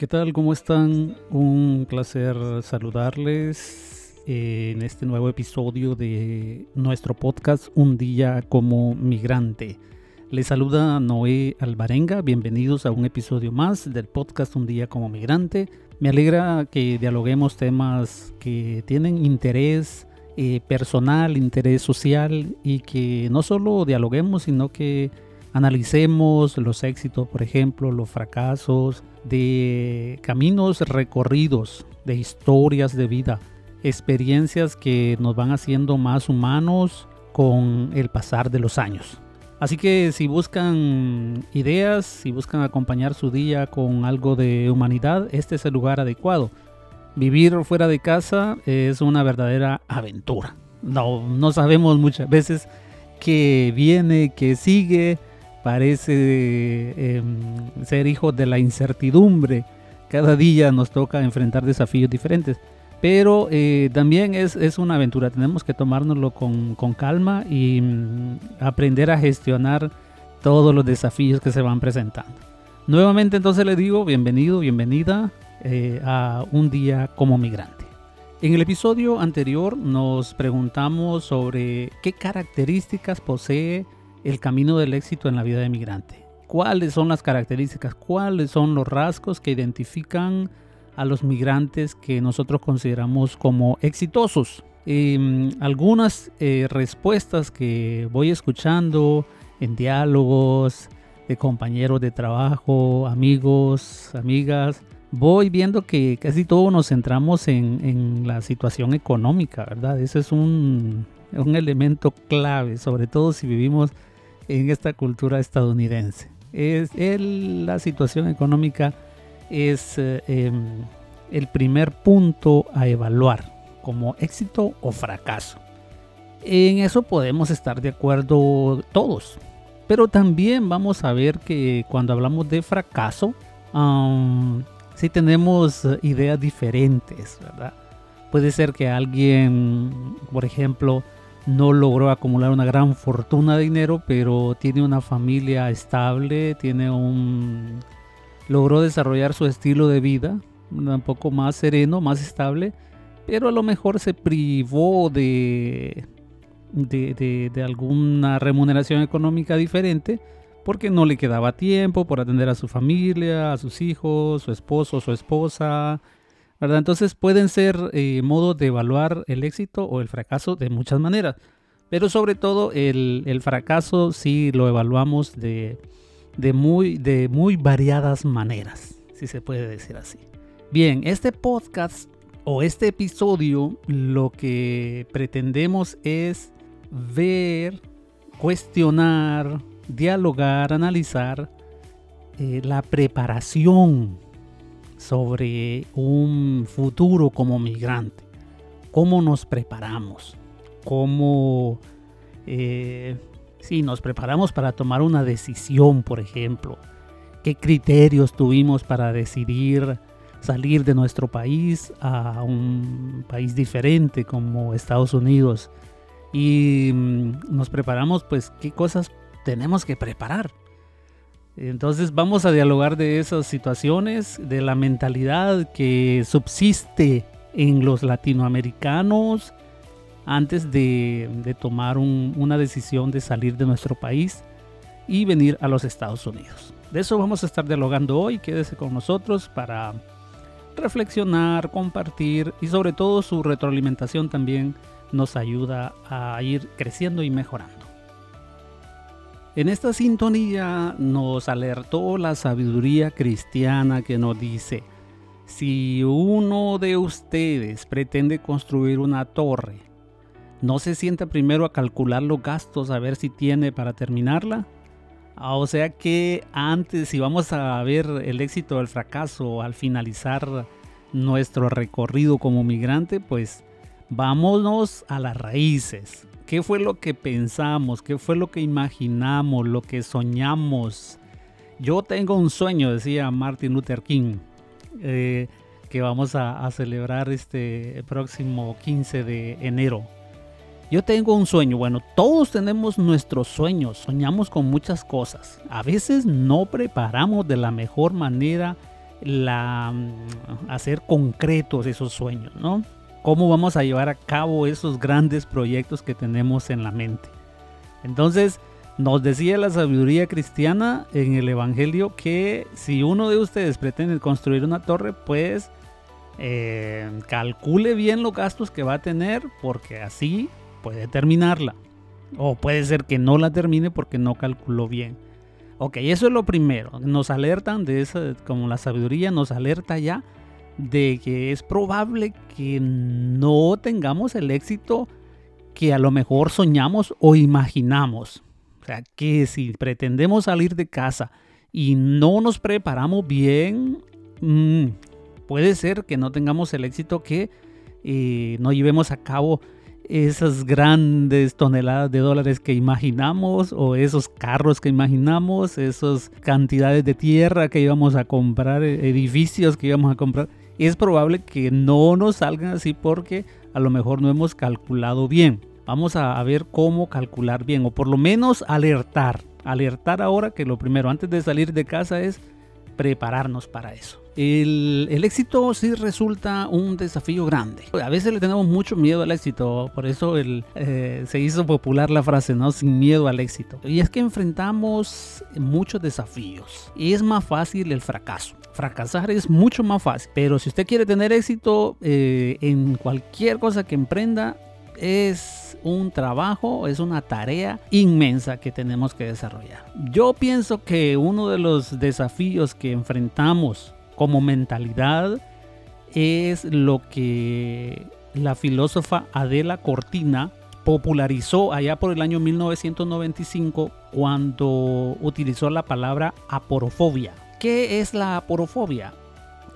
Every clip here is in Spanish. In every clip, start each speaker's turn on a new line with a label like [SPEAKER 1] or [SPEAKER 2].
[SPEAKER 1] ¿Qué tal? ¿Cómo están? Un placer saludarles en este nuevo episodio de nuestro podcast Un día como migrante. Les saluda Noé Alvarenga, bienvenidos a un episodio más del podcast Un día como migrante. Me alegra que dialoguemos temas que tienen interés eh, personal, interés social y que no solo dialoguemos, sino que analicemos los éxitos, por ejemplo, los fracasos, de caminos recorridos, de historias de vida, experiencias que nos van haciendo más humanos con el pasar de los años. Así que si buscan ideas, si buscan acompañar su día con algo de humanidad, este es el lugar adecuado. Vivir fuera de casa es una verdadera aventura. No, no sabemos muchas veces qué viene, qué sigue, parece em, ser hijo de la incertidumbre. Cada día nos toca enfrentar desafíos diferentes. Pero eh, también es, una aventura, tenemos que tomárnoslo con, calma y mm, aprender a gestionar todos los desafíos que se van presentando. Nuevamente entonces le digo bienvenido, bienvenida eh, a un día como migrante. En el episodio anterior nos preguntamos sobre qué características posee el camino del éxito en la vida de migrante. ¿Cuáles son las características? ¿Cuáles son los rasgos que identifican a los migrantes que nosotros consideramos como exitosos? Em, algunas eh, respuestas que voy escuchando en diálogos de compañeros de trabajo, amigos, amigas, voy viendo que casi todos nos centramos en, la situación económica, ¿verdad? Ese es un elemento clave, sobre todo si vivimos en esta cultura estadounidense. Es la situación económica es eh, em, el primer punto a evaluar como éxito o fracaso. En eso podemos estar de acuerdo todos. Pero también vamos a ver que cuando hablamos de fracaso, si tenemos ideas diferentes, ¿verdad? Puede ser que alguien, por ejemplo, no logró acumular una gran fortuna de dinero, pero tiene una familia estable, tiene un logró desarrollar su estilo de vida un poco más sereno, más estable, pero a lo mejor se privó de, de, de alguna remuneración económica diferente porque no le quedaba tiempo por atender a su familia, a sus hijos, su esposo, su esposa, entonces pueden ser eh, modos de evaluar el éxito o el fracaso de muchas maneras, pero sobre todo el, fracaso sí lo evaluamos de, muy, de muy variadas maneras, si se puede decir así. Bien, este podcast o este episodio lo que pretendemos es ver, cuestionar, dialogar, analizar eh, la preparación sobre un futuro como migrante. ¿Cómo nos preparamos? ¿Cómo eh, si nos preparamos para tomar una decisión, por ejemplo? ¿Qué criterios tuvimos para decidir salir de nuestro país a un país diferente como Estados Unidos? Y mm, nos preparamos, pues, ¿qué cosas tenemos que preparar? Entonces vamos a dialogar de esas situaciones, de la mentalidad que subsiste en los latinoamericanos antes de, tomar una decisión de salir de nuestro país y venir a los Estados Unidos. De eso vamos a estar dialogando hoy. Quédese con nosotros para reflexionar, compartir y sobre todo su retroalimentación también nos ayuda a ir creciendo y mejorando. En esta sintonía nos alertó la sabiduría cristiana que nos dice, si uno de ustedes pretende construir una torre, ¿no se sienta primero a calcular los gastos a ver si tiene para terminarla? Ah, o sea que antes, si vamos a ver el éxito o el fracaso al finalizar nuestro recorrido como migrante, pues vámonos a las raíces. ¿Qué fue lo que pensamos? ¿Qué fue lo que imaginamos? ¿Lo que soñamos? Yo tengo un sueño, decía Martin Luther King, eh, que vamos a, celebrar este próximo 15 de enero. Yo tengo un sueño. Bueno, todos tenemos nuestros sueños. Soñamos con muchas cosas. A veces no preparamos de la mejor manera la, mm, hacer concretos esos sueños, ¿no? Cómo vamos a llevar a cabo esos grandes proyectos que tenemos en la mente. Entonces, nos decía la sabiduría cristiana en el Evangelio que si uno de ustedes pretende construir una torre, pues eh, calcule bien los gastos que va a tener porque así puede terminarla. O puede ser que no la termine porque no calculó bien. Ok, eso es lo primero. Nos alertan de eso, como la sabiduría nos alerta ya de que es probable que no tengamos el éxito que a lo mejor soñamos o imaginamos. O sea, que si pretendemos salir de casa y no nos preparamos bien, mm, puede ser que no tengamos el éxito que eh, no llevemos a cabo esas grandes toneladas de dólares que imaginamos o esos carros que imaginamos, esas cantidades de tierra que íbamos a comprar, e-, edificios que íbamos a comprar. Es probable que no nos salgan así porque a lo mejor no hemos calculado bien. Vamos a, ver cómo calcular bien o por lo menos alertar. Alertar ahora que lo primero antes de salir de casa es prepararnos para eso. El, éxito sí resulta un desafío grande. A veces le tenemos mucho miedo al éxito, por eso eh, se hizo popular la frase, ¿no? Sin miedo al éxito. Y es que enfrentamos muchos desafíos y es más fácil el fracaso. Fracasar es mucho más fácil, pero si usted quiere tener éxito eh, en cualquier cosa que emprenda, es un trabajo, es una tarea inmensa que tenemos que desarrollar. Yo pienso que uno de los desafíos que enfrentamos como mentalidad es lo que la filósofa Adela Cortina popularizó allá por el año 1995 cuando utilizó la palabra aporofobia. ¿Qué es la aporofobia?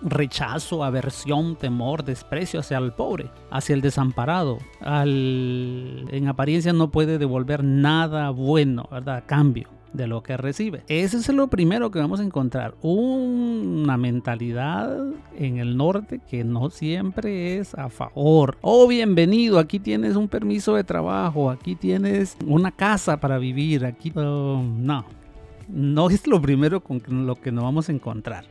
[SPEAKER 1] Rechazo, aversión, temor, desprecio hacia el pobre, hacia el desamparado. Al, en apariencia no puede devolver nada bueno, ¿verdad? A cambio de lo que recibe. Ese es lo primero que vamos a encontrar. Una mentalidad en el norte que no siempre es a favor. Oh, bienvenido, aquí tienes un permiso de trabajo, aquí tienes una casa para vivir, aquí oh, no. No es lo primero con lo que nos vamos a encontrar.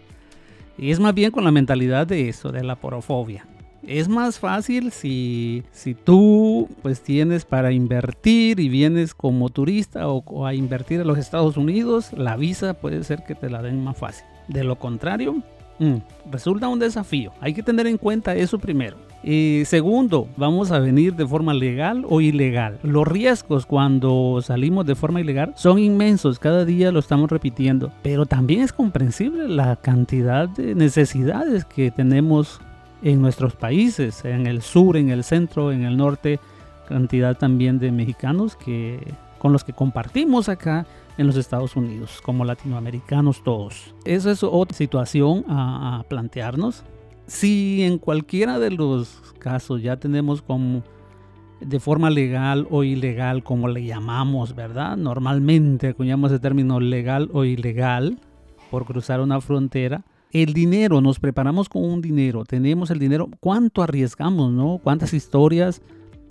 [SPEAKER 1] Y es más bien con la mentalidad de eso, de la porofobia. Es más fácil si, si tú pues tienes para invertir y vienes como turista o, a invertir en los Estados Unidos, la visa puede ser que te la den más fácil. De lo contrario, mm, resulta un desafío. Hay que tener en cuenta eso primero. Y segundo, vamos a venir de forma legal o ilegal. Los riesgos cuando salimos de forma ilegal son inmensos, cada día lo estamos repitiendo, pero también es comprensible la cantidad de necesidades que tenemos en nuestros países, en el sur, en el centro, en el norte, cantidad también de mexicanos que con los que compartimos acá en los Estados Unidos, como latinoamericanos todos. Esa es otra situación a plantearnos. Si en cualquiera de los casos ya tenemos como de forma legal o ilegal, como le llamamos, ¿verdad? Normalmente acuñamos el término legal o ilegal por cruzar una frontera el dinero, nos preparamos con un dinero, tenemos el dinero, ¿cuánto arriesgamos, no? ¿Cuántas historias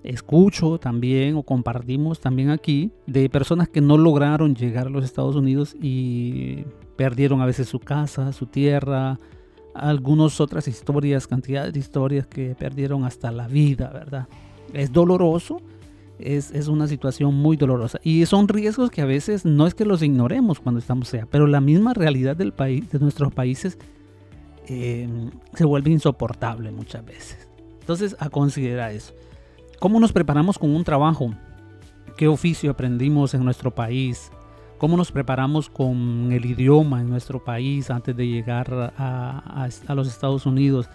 [SPEAKER 1] escucho también o compartimos también aquí de personas que no lograron llegar a los Estados Unidos y perdieron a veces su casa, su tierra, algunas otras historias, cantidades de historias que perdieron hasta la vida, ¿verdad? Es doloroso, es, es, una situación muy dolorosa. Y son riesgos que a veces no es que los ignoremos cuando estamos allá, pero la misma realidad del país, de nuestros países, eh, se vuelve insoportable muchas veces. Entonces, a considerar eso. ¿Cómo nos preparamos con un trabajo? ¿Qué oficio aprendimos en nuestro país? ¿Cómo nos preparamos con el idioma en nuestro país antes de llegar a, a los Estados Unidos?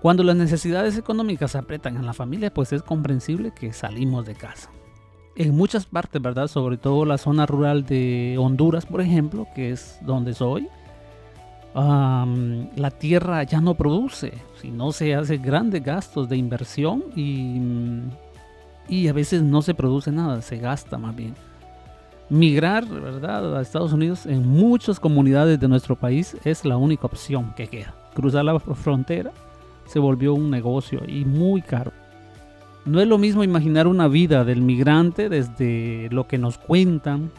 [SPEAKER 1] Cuando las necesidades económicas apretan en la familia, pues es comprensible que salimos de casa. En muchas partes, ¿verdad? Sobre todo la zona rural de Honduras, por ejemplo, que es donde soy, la tierra ya no produce, si no se hace grandes gastos de inversión y, y a veces no se produce nada, se gasta más bien. Migrar, ¿verdad? A Estados Unidos en muchas comunidades de nuestro país es la única opción que queda. Cruzar la frontera se volvió un negocio y muy caro. No es lo mismo imaginar una vida del migrante desde lo que nos cuentan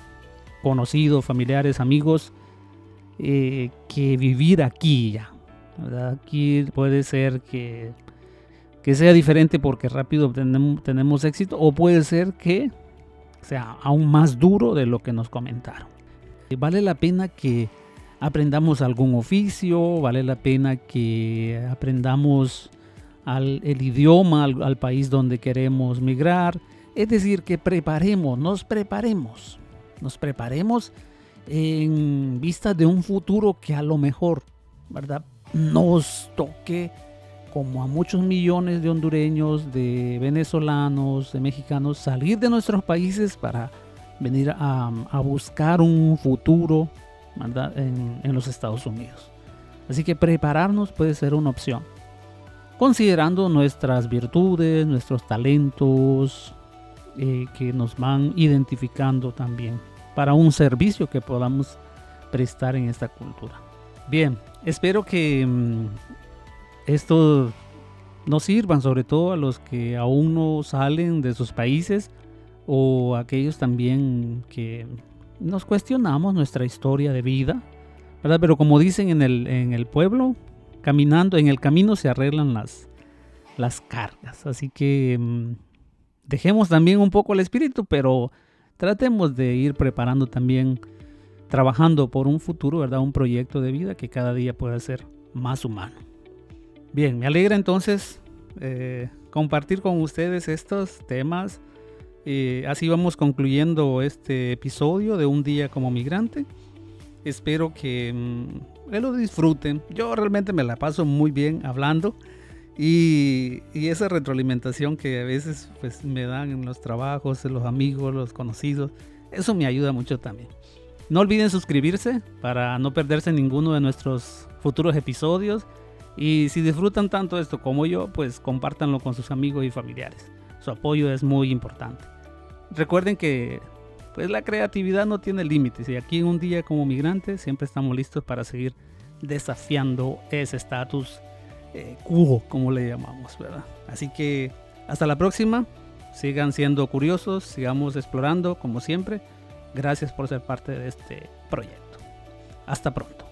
[SPEAKER 1] conocidos, familiares, amigos, eh, que vivir aquí ya. Aquí puede ser que, que sea diferente porque rápido tenemos, tenemos éxito o puede ser que sea aún más duro de lo que nos comentaron. Vale la pena que aprendamos algún oficio, vale la pena que aprendamos el idioma al, al país donde queremos migrar. Es decir, que preparemos, nos preparemos, nos preparemos en vista de un futuro que a lo mejor, ¿verdad? Nos toque como a muchos millones de hondureños, de venezolanos, de mexicanos, salir de nuestros países para venir a, buscar un futuro en, los Estados Unidos. Así que prepararnos puede ser una opción, considerando nuestras virtudes, nuestros talentos, eh, que nos van identificando también para un servicio que podamos prestar en esta cultura. Bien, espero que esto nos sirvan sobre todo a los que aún no salen de sus países o aquellos también que nos cuestionamos nuestra historia de vida, ¿verdad? Pero como dicen en el, pueblo, caminando, en el camino se arreglan las, las cargas. Así que mmm, dejemos también un poco el espíritu, pero tratemos de ir preparando también, trabajando por un futuro, ¿verdad? Un proyecto de vida que cada día pueda ser más humano. Bien, me alegra entonces eh, compartir con ustedes estos temas. Eh, así vamos concluyendo este episodio de Un día como migrante. Espero que, mmm, lo disfruten. Yo realmente me la paso muy bien hablando. Y, y, esa retroalimentación que a veces pues, me dan en los trabajos, en los amigos, los conocidos, eso me ayuda mucho también. No olviden suscribirse para no perderse ninguno de nuestros futuros episodios. Y si disfrutan tanto esto como yo, pues compártanlo con sus amigos y familiares. Su apoyo es muy importante. Recuerden que pues la creatividad no tiene límites y aquí en un día como migrantes siempre estamos listos para seguir desafiando ese estatus eh, quo, como le llamamos, ¿verdad? Así que hasta la próxima. Sigan siendo curiosos, sigamos explorando como siempre. Gracias por ser parte de este proyecto. Hasta pronto.